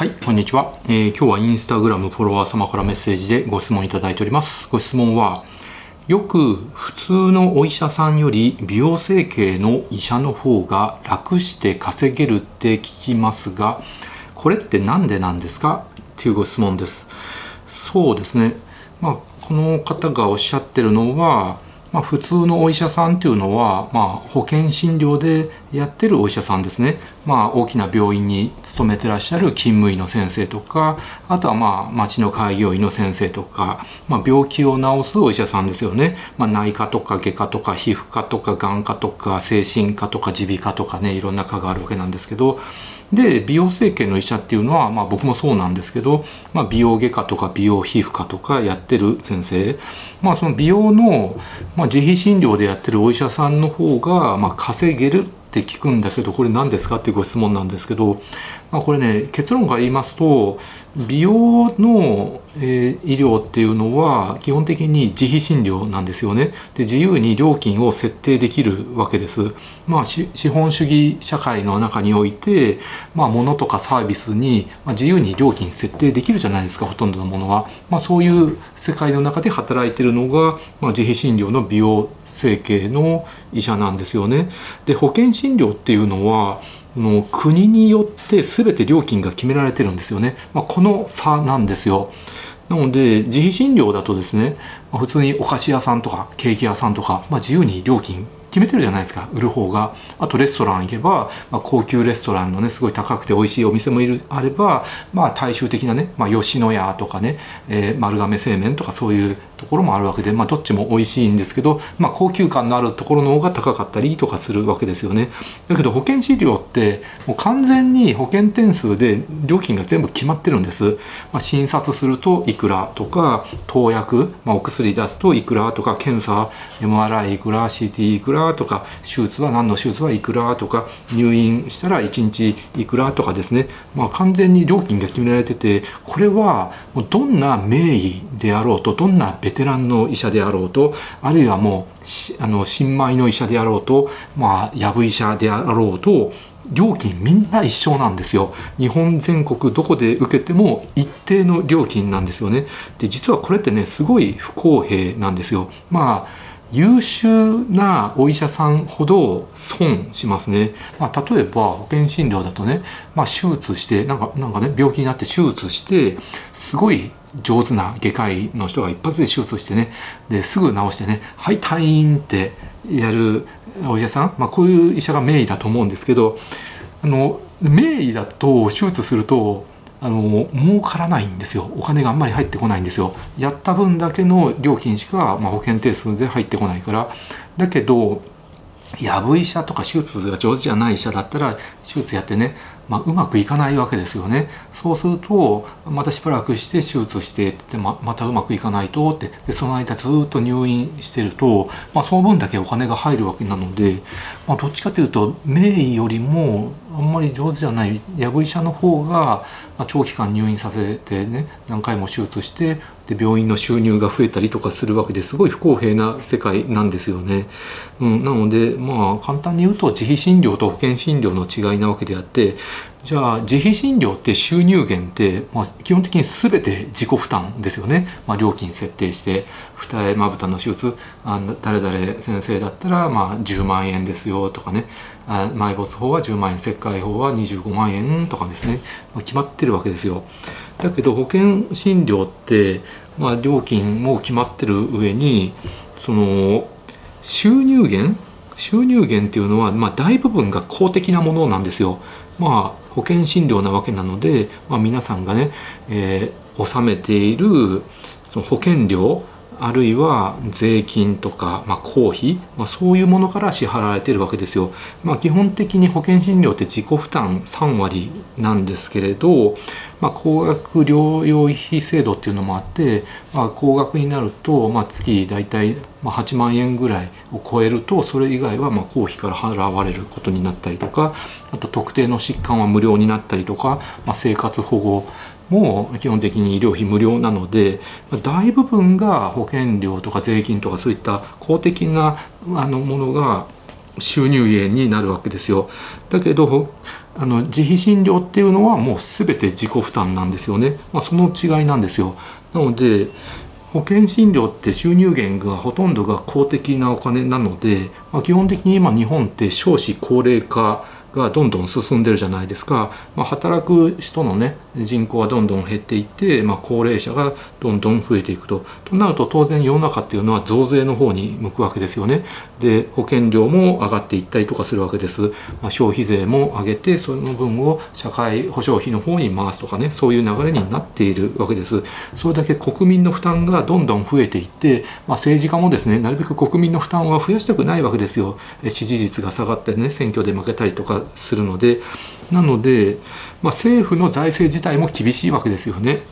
はい、こんにちは、えー、今日はインスタグラムフォロワー様からメッセージでご質問いただいております。ご質問は、よく普通のお医者さんより美容整形の医者の方が楽して稼げるって聞きますが、これって何でなんですか？っていうご質問です。そうですね。まあ、この方がおっしゃってるのは、まあ、普通のお医者さんっていうのは、まあ、保険診療でやってるお医者さんですね、まあ、大きな病院に勤めてらっしゃる勤務医の先生とかあとはまあ町の開業医の先生とか、まあ、病気を治すお医者さんですよね、まあ、内科とか外科とか皮膚科とか眼科とか精神科とか耳鼻科とかねいろんな科があるわけなんですけどで美容整形の医者っていうのは、まあ、僕もそうなんですけど、まあ、美容外科とか美容皮膚科とかやってる先生、まあ、その美容の、まあ、自費診療でやってるお医者さんの方が、まあ、稼げるって聞くんだけどこれ何ですかっていうご質問なんですけど、まあ、これね結論から言いますと美容の、えー、医療っていうのは基本的に自費診療なんですよね。で自由に料金を設定できるわけです。まあ資本主義社会の中において、まあ、物とかサービスに、まあ、自由に料金設定できるじゃないですかほとんどのものは、まあ、そういう世界の中で働いてるのが、まあ、自費診療の美容整形の医者なんですよね。で保険診療っていうのはの国によって全て料金が決められてるんですよね。まあ、この差なんですよ。なので自費診療だとですね、まあ、普通にお菓子屋さんとかケーキ屋さんとか、まあ、自由に料金決めてるじゃないですか売る方が。あとレストラン行けば、まあ、高級レストランのねすごい高くて美味しいお店もいるあればまあ大衆的なね、まあ、吉野家とかね、えー、丸亀製麺とかそういうところもあるわけで、まあ、どっちも美味しいんですけど、まあ、高級感のあるところの方が高かったりとかするわけですよね。だけど保険治療ってもう完全に保険点数で料金が全部決まってるんです、まあ、診察するといくらとか投薬、まあ、お薬出すといくらとか検査 MRI いくら CT いくらとか手術は何の手術はいくらとか入院したら1日いくらとかですね、まあ、完全に料金が決められててこれはもうどんな名医であろうとどんなベテランの医者であろうとあるいはもうあの新米の医者であろうとまあやぶ医者であろうと料金みんな一緒なんですよ。日本全国どこで受けても一定の料金なんですよね。で実はこれってねすごい不公平なんですよ。まあ優秀なお医者さんほど損しますね。まあ、例えば保険診療だとね、まあ、手術してなんかなんかね病気になって手術してすごい上手な外科医の人が一発で手術してねですぐ治してね「はい退院」ってやるお医者さん、まあ、こういう医者が名医だと思うんですけどあの名医だと手術するとあの儲からないんですよ。お金があんまり入ってこないんですよ。やった分だけの料金しか、まあ、保険定数で入ってこないから。だけどやぶ医者とか手術が上手じゃない医者だったら手術やってね、まあ、うまくいかないわけですよね。そうするとまたしばらくして手術してってままたうまくいかないとってでその間ずっと入院してると、まあ、その分だけお金が入るわけなので、まあ、どっちかというと名医よりもあんまり上手じゃないやぶ医者の方が、まあ、長期間入院させてね何回も手術してで病院の収入が増えたりとかするわけですごい不公平な世界なんですよね。うん、なのでまあ簡単に言うと自費診療と保険診療の違いなわけであってじゃあ自費診療って収入源って、まあ、基本的に全て自己負担ですよね、まあ、料金設定して二重まぶたの手術。あ誰々先生だったらまあ10万円ですよとかね。あ埋没法は10万円切開法は25万円とかですね、まあ、決まってるわけですよ。だけど保険診療って、まあ、料金も決まってる上にその収入源収入源っていうのは、まあ、大部分が公的なものなんですよ。まあ、保険診療なわけなので、まあ、皆さんがね、えー、納めているその保険料あるいは税金とか、まあ、公費、まあ、そういうものから支払われているわけですよ。まあ、基本的に保険診療って自己負担3割なんですけれど、まあ、高額療養費制度っていうのもあって、まあ、高額になると、まあ、月大体8万円ぐらいを超えるとそれ以外はま公費から払われることになったりとかあと特定の疾患は無料になったりとか、まあ、生活保護も基本的に医療費無料なので大部分が保険料とか税金とかそういった公的なあのものが収入源になるわけですよ。だけどあの自費診療っていうのはもう全て自己負担なんですよね。まあ、その違いなんですよ。なので保険診療って収入源がほとんどが公的なお金なので、まあ、基本的に今日本って少子高齢化がどんどん進んでるじゃないですか、まあ、働く人のね人口はどんどん減っていって、まあ、高齢者がどんどん増えていくと。となると当然世の中っていうのは増税の方に向くわけですよね。で保険料も上がっていったりとかするわけです、まあ、消費税も上げてその分を社会保障費の方に回すとかねそういう流れになっているわけです。それだけ国民の負担がどんどん増えていって、まあ、政治家もですねなるべく国民の負担は増やしたくないわけですよ。支持率が下がったりね選挙で負けたりとかするのでなので、まあ、政府の財政自体も厳しいわけですよね。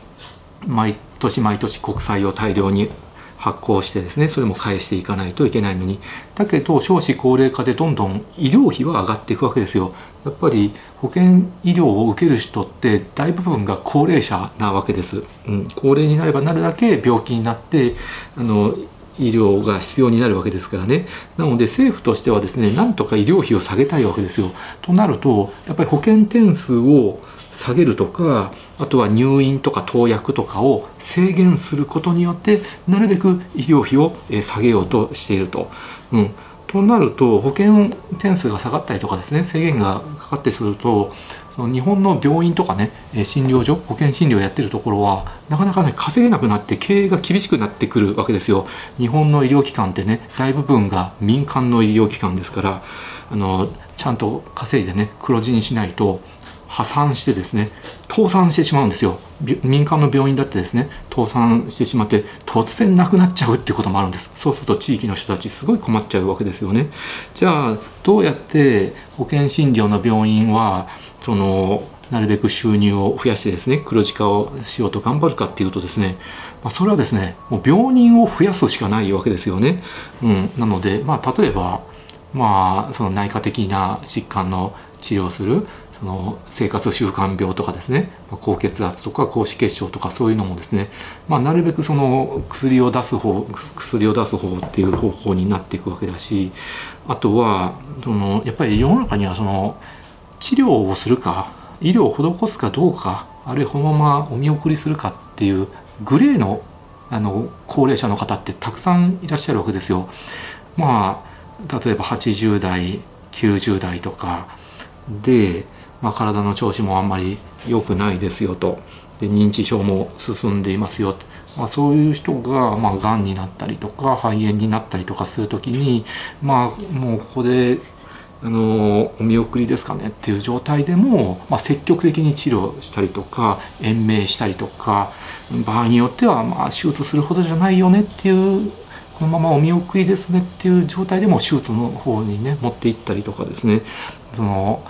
毎年毎年国債を大量に発行してですねそれも返していかないといけないのに。だけど少子高齢化でどんどん医療費は上がっていくわけですよ。やっぱり保険医療を受ける人って大部分が高齢者なわけです、うん、高齢になればなるだけ病気になってあの医療が必要になるわけですからね。なので政府としてはですねなんとか医療費を下げたいわけですよ。となるとやっぱり保険点数を下げるとかあとは入院とか投薬とかを制限することによってなるべく医療費を下げようとしていると。うん。となると保険点数が下がったりとかですね制限がかかってするとその日本の病院とかね診療所保険診療やってるところはなかなかね稼げなくなって経営が厳しくなってくるわけですよ。日本の医療機関ってね大部分が民間の医療機関ですからあのちゃんと稼いでね黒字にしないと破産してですね倒産してしまうんですよ。民間の病院だってですね倒産してしまって突然なくなっちゃうってこともあるんです。そうすると地域の人たちすごい困っちゃうわけですよね。じゃあどうやって保険診療の病院はそのなるべく収入を増やしてですね黒字化をしようと頑張るかっていうとですね、まあ、それはですねもう病人を増やすしかないわけですよね。うん、なので、まあ、例えば、まあ、その内科的な疾患の治療するその生活習慣病とかですね高血圧とか高脂血症とかそういうのもですね、まあ、なるべくその薬を出す方薬を出す方っていう方向になっていくわけだしあとはそのやっぱり世の中にはその治療をするか医療を施すかどうかあるいはこのままお見送りするかっていうグレーのあの高齢者の方ってたくさんいらっしゃるわけですよ。まあ例えば80代90代とかでまあ、体の調子もあんまり良くないですよとで認知症も進んでいますよまあ、そういう人がまあがんになったりとか肺炎になったりとかする時にまあもうここであのお見送りですかねっていう状態でも、まあ、積極的に治療したりとか延命したりとか場合によってはまあ手術するほどじゃないよねっていうこのままお見送りですねっていう状態でも手術の方にね持っていったりとかですね。その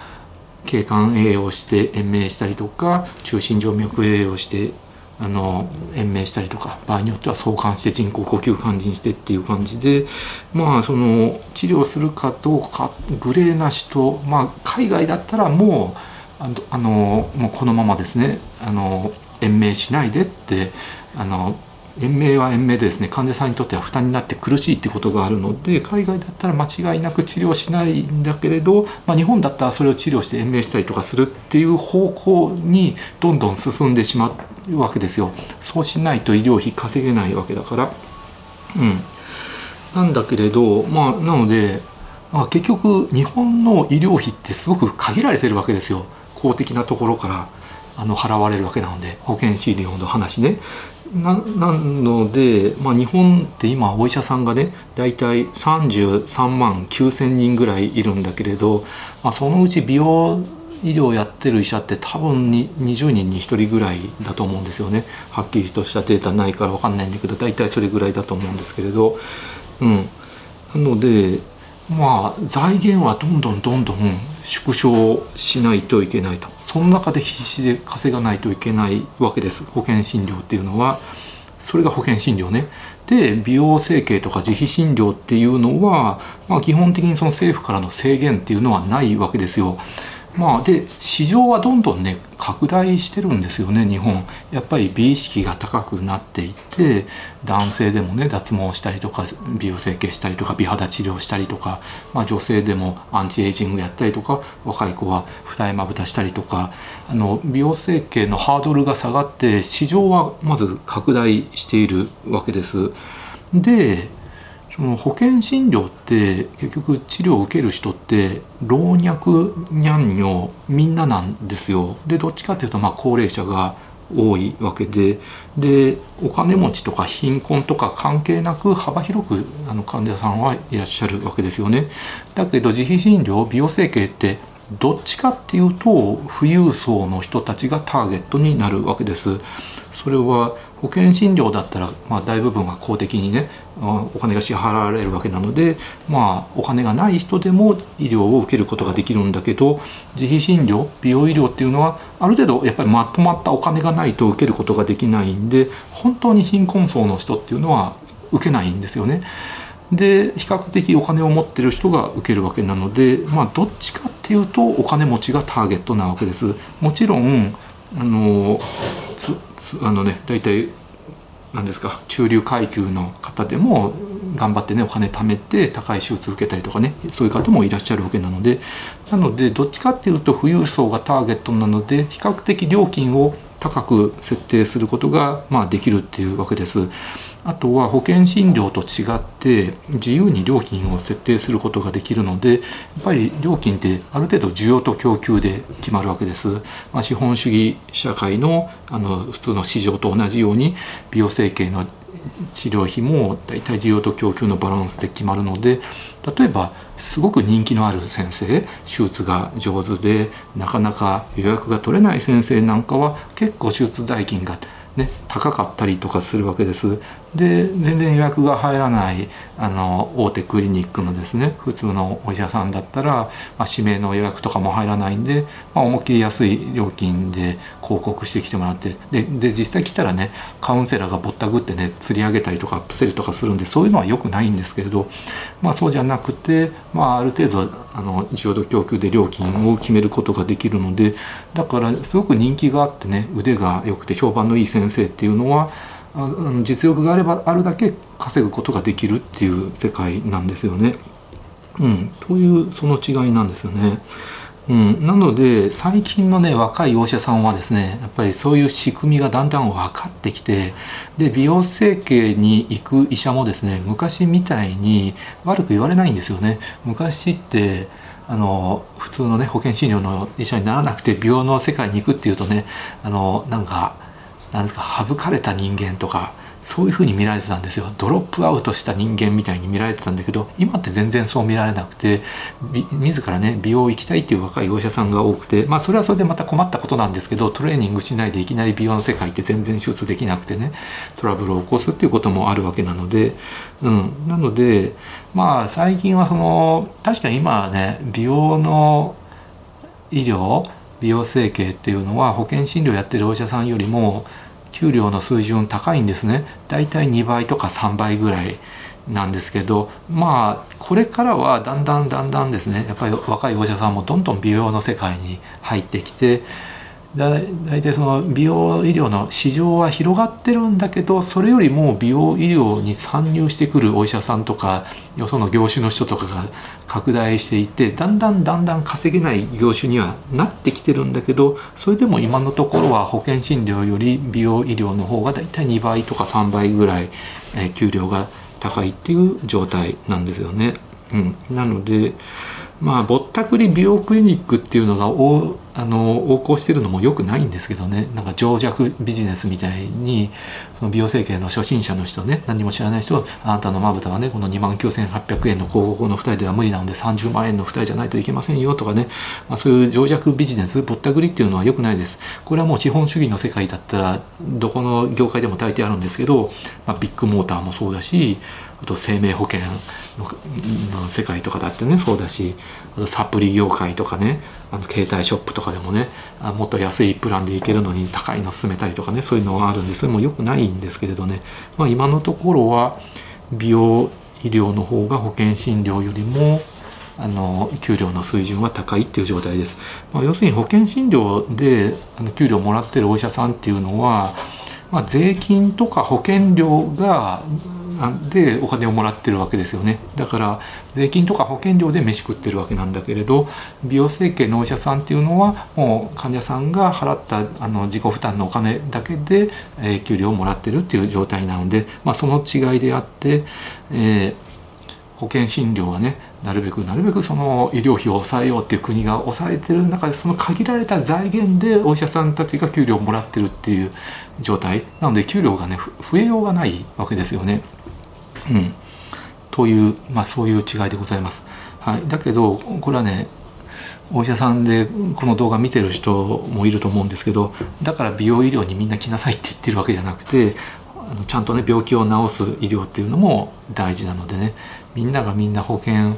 経管栄養して延命したりとか中心静脈栄養してあの延命したりとか場合によっては相関して人工呼吸管理にしてっていう感じでまあその治療するかどうかグレーな人まあ海外だったらもうあのもうこのままですねあの延命しないでってあの延命は延命でですね患者さんにとっては負担になって苦しいってことがあるので海外だったら間違いなく治療しないんだけれど、まあ、日本だったらそれを治療して延命したりとかするっていう方向にどんどん進んでしまうわけですよ。そうしないと医療費稼げないわけだから。うん、なんだけれどまあなので、まあ、結局日本の医療費ってすごく限られてるわけですよ公的なところからあの払われるわけなので保険診療の話ねななので、まあ、日本って今お医者さんがね大体33万9,000人ぐらいいるんだけれど、まあ、そのうち美容医療やってる医者って多分に20人に1人ぐらいだと思うんですよね。はっきりとしたデータないから分かんないんだけど大体それぐらいだと思うんですけれど、うん、なのでまあ財源はどんどんどんどん縮小しないといけないと。その中で必死で稼がないといけないわけです。保険診療っていうのは。それが保険診療ね。で美容整形とか自費診療っていうのは、まあ、基本的にその政府からの制限っていうのはないわけですよ。まあで市場はどんどんね拡大してるんですよね日本やっぱり美意識が高くなっていて男性でもね脱毛したりとか美容整形したりとか美肌治療したりとか、まあ、女性でもアンチエイジングやったりとか若い子は二重まぶたしたりとかあの美容整形のハードルが下がって市場はまず拡大しているわけです。でその保険診療って結局治療を受ける人って老若男女みんななんですよ。でどっちかっていうとまあ高齢者が多いわけででお金持ちとか貧困とか関係なく幅広くあの患者さんはいらっしゃるわけですよね。だけど自費診療美容整形ってどっちかっていうと富裕層の人たちがターゲットになるわけです。それは保険診療だったら、まあ、大部分は公的にねお金が支払われるわけなので、まあ、お金がない人でも医療を受けることができるんだけど自費診療美容医療っていうのはある程度やっぱりまとまったお金がないと受けることができないんで本当に貧困層の人っていうのは受けないんですよね。で比較的お金を持ってる人が受けるわけなので、まあ、どっちかっていうとお金持ちがターゲットなわけです。もちろんあのあのね大体何ですか中流階級の方でも頑張ってねお金貯めて高い手術受けたりとかねそういう方もいらっしゃるわけなのでなのでどっちかっていうと富裕層がターゲットなので比較的料金を高く設定することが、まあ、できるっていうわけです。あとは保険診療と違って自由に料金を設定することができるのでやっぱり料金ってある程度需要と供給で決まるわけです。まあ、資本主義社会のあの普通の市場と同じように美容整形の治療費も大体需要と供給のバランスで決まるので例えばすごく人気のある先生手術が上手でなかなか予約が取れない先生なんかは結構手術代金がね、高かったりとかするわけです。で全然予約が入らないあの大手クリニックのですね普通のお医者さんだったら、まあ、指名の予約とかも入らないんで、まあ、思いっきり安い料金で広告してきてもらってでで実際来たらねカウンセラーがぼったくってね釣り上げたりとかアップセルとかするんでそういうのは良くないんですけれど、まあ、そうじゃなくて、まあ、ある程度あの需要と供給で料金を決めることができるのでだからすごく人気があってね腕が良くて評判のいい先生っていうのは実力があればあるだけ稼ぐことができるっていう世界なんですよね。うん、というその違いなんですよね。うん、なので最近のね若いお医者さんはですねやっぱりそういう仕組みがだんだん分かってきてで美容整形に行く医者もですね昔みたいに悪く言われないんですよね。昔ってあの普通のね保険診療の医者にならなくて美容の世界に行くっていうとねあのなんかなんですか省かれた人間とかそういうふうに見られてたんですよ。ドロップアウトした人間みたいに見られてたんだけど今って全然そう見られなくて自らね美容行きたいっていう若いお医者さんが多くてまあそれはそれでまた困ったことなんですけどトレーニングしないでいきなり美容の世界って全然手術できなくてねトラブルを起こすっていうこともあるわけなので、うん、なのでまあ最近はその確かに今はね美容の医療美容整形っていうのは保険診療やってるお医者さんよりも給料の水準高いんですね。だいたい2倍とか3倍ぐらいなんですけどまあこれからはだんだんだんだんですね。やっぱり若いお医者さんもどんどん美容の世界に入ってきてだ大体その美容医療の市場は広がってるんだけどそれよりも美容医療に参入してくるお医者さんとかよその業種の人とかが拡大していてだんだんだんだん稼げない業種にはなってきてるんだけどそれでも今のところは保険診療より美容医療の方が大体2倍とか3倍ぐらい、え給料が高いっていう状態なんですよね。うん、なのでまあぼったくり美容クリニックっていうのがあの横行してるのもよくないんですけどね。なんか情弱ビジネスみたいにその美容整形の初心者の人ね何も知らない人はあなたのまぶたはねこの2万9800円の広告の2人では無理なので30万円の2人じゃないといけませんよとかね、まあ、そういう情弱ビジネスぼったくりっていうのはよくないです。これはもう資本主義の世界だったらどこの業界でも大抵あるんですけど、まあ、ビッグモーターもそうだしあと生命保険の世界とかだってねそうだしあとサプリ業界とかね。あの携帯ショップとかでもねあもっと安いプランでいけるのに高いの勧めたりとかねそういうのがあるんでそれも良くないんですけれどね、まあ、今のところは美容医療の方が保険診療よりもあの給料の水準は高いっていう状態です、まあ、要するに保険診療であの給料もらってるお医者さんっていうのは、まあ、税金とか保険料がでお金をもらってるわけですよねだから税金とか保険料で飯食ってるわけなんだけれど美容整形のお医者さんっていうのはもう患者さんが払ったあの自己負担のお金だけで、えー、給料をもらってるっていう状態なので、まあ、その違いであって、えー、保険診療はねなるべくなるべくその医療費を抑えようっていう国が抑えてる中でその限られた財源でお医者さんたちが給料をもらってるっていう状態なので給料がね増えようがないわけですよね。うん、という、まあ、そういう違いでございます。はい、だけどこれはねお医者さんでこの動画見てる人もいると思うんですけどだから美容医療にみんな来なさいって言ってるわけじゃなくてあのちゃんとね病気を治す医療っていうのも大事なのでねみんながみんな保険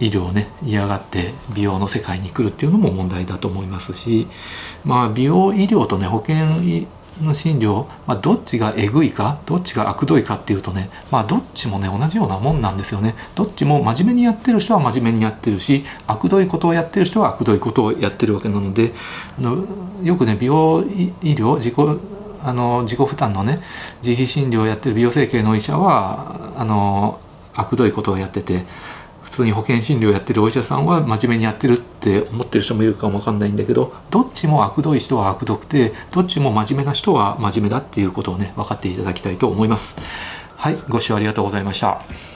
医療をね嫌がって美容の世界に来るっていうのも問題だと思いますしまあ美容医療とね保険の診療、まあ、どっちがえぐいかどっちが悪どいかっていうとねまあどっちもね同じようなもんなんですよね。どっちも真面目にやってる人は真面目にやってるし悪どいことをやってる人は悪どいことをやってるわけなのであのよくね美容医療自己あの自己負担のね自費診療をやってる美容整形の医者はあの悪どいことをやってて通に保険診療やってるお医者さんは真面目にやってるって思ってる人もいるかもわかんないんだけどどっちも悪どい人は悪どくてどっちも真面目な人は真面目だっていうことをね分かっていただきたいと思います。はいご視聴ありがとうございました。